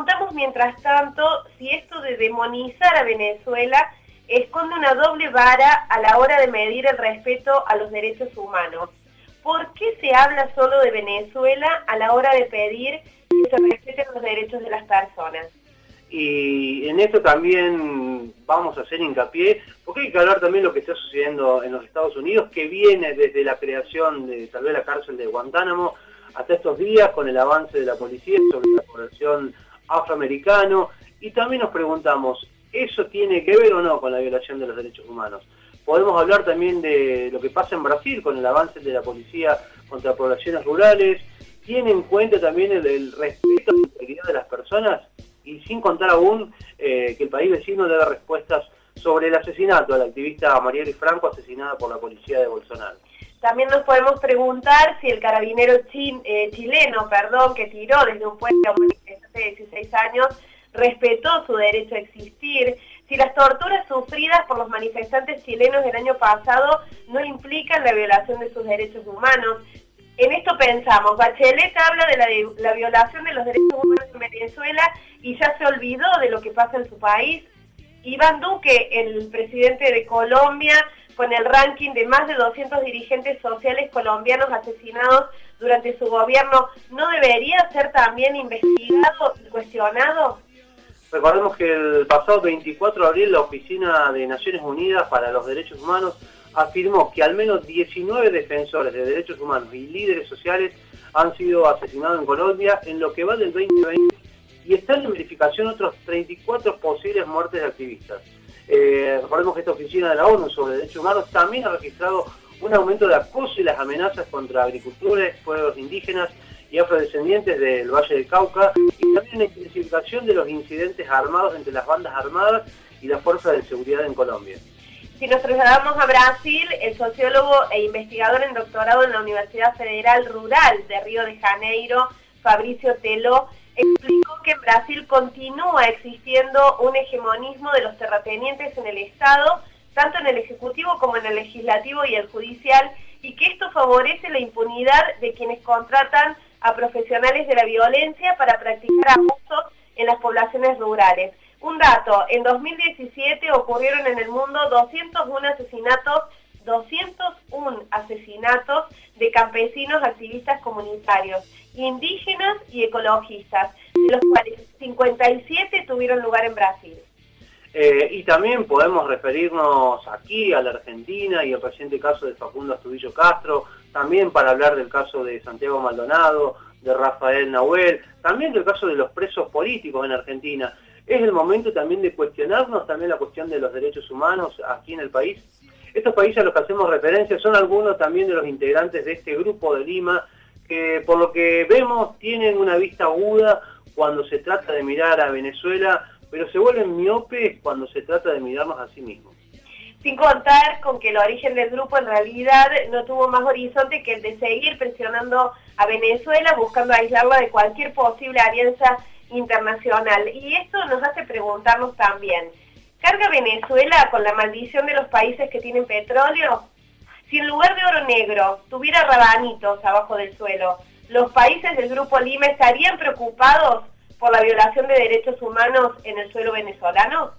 preguntamos mientras tanto si esto de demonizar a Venezuela esconde una doble vara a la hora de medir el respeto a los derechos humanos. ¿Por qué se habla solo de Venezuela a la hora de pedir que se respeten los derechos de las personas? Y en esto también vamos a hacer hincapié, porque hay que hablar también de lo que está sucediendo en los Estados Unidos, que viene desde la creación de tal vez la cárcel de Guantánamo hasta estos días con el avance de la policía sobre la población afroamericano, y también nos preguntamos, ¿eso tiene que ver o no con la violación de los derechos humanos? Podemos hablar también de lo que pasa en Brasil con el avance de la policía contra poblaciones rurales, tiene en cuenta también el, respeto a la integridad de las personas y sin contar aún eh, que el país vecino dé respuestas sobre el asesinato a la activista Marielle Franco asesinada por la policía de Bolsonaro. También nos podemos preguntar si el carabinero eh, chileno perdón, que tiró desde un puente de 16 años respetó su derecho a existir, si las torturas sufridas por los manifestantes chilenos del año pasado no implican la violación de sus derechos humanos. En esto pensamos, Bachelet habla de la, de la violación de los derechos humanos en Venezuela y ya se olvidó de lo que pasa en su país. Iván Duque, el presidente de Colombia, con el ranking de más de 200 dirigentes sociales colombianos asesinados durante su gobierno, ¿no debería ser también investigado y cuestionado? Recordemos que el pasado 24 de abril la Oficina de Naciones Unidas para los Derechos Humanos afirmó que al menos 19 defensores de derechos humanos y líderes sociales han sido asesinados en Colombia en lo que va del 2020 y están en verificación otros 34 posibles muertes de activistas. Eh, recordemos que esta oficina de la ONU sobre derechos humanos también ha registrado un aumento de acoso y las amenazas contra agricultores, pueblos indígenas y afrodescendientes del Valle del Cauca y también una intensificación de los incidentes armados entre las bandas armadas y las fuerzas de seguridad en Colombia. Si nos trasladamos a Brasil, el sociólogo e investigador en doctorado en la Universidad Federal Rural de Río de Janeiro, Fabricio Telo, explicó en Brasil continúa existiendo un hegemonismo de los terratenientes en el Estado, tanto en el Ejecutivo como en el Legislativo y el Judicial, y que esto favorece la impunidad de quienes contratan a profesionales de la violencia para practicar abusos en las poblaciones rurales. Un dato, en 2017 ocurrieron en el mundo 201 asesinatos 201 asesinatos de campesinos activistas comunitarios, indígenas y ecologistas, los cuales 57 tuvieron lugar en Brasil. Eh, y también podemos referirnos aquí a la Argentina y al reciente caso de Facundo Astudillo Castro, también para hablar del caso de Santiago Maldonado, de Rafael Nahuel, también del caso de los presos políticos en Argentina. Es el momento también de cuestionarnos también la cuestión de los derechos humanos aquí en el país. Estos países a los que hacemos referencia son algunos también de los integrantes de este grupo de Lima, que por lo que vemos tienen una vista aguda cuando se trata de mirar a Venezuela pero se vuelven miopes cuando se trata de mirarnos a sí mismos. Sin contar con que el origen del grupo en realidad no tuvo más horizonte que el de seguir presionando a Venezuela buscando aislarla de cualquier posible alianza internacional. Y esto nos hace preguntarnos también, ¿carga Venezuela con la maldición de los países que tienen petróleo? Si en lugar de oro negro tuviera rabanitos abajo del suelo, ¿los países del Grupo Lima estarían preocupados por la violación de derechos humanos en el suelo venezolano?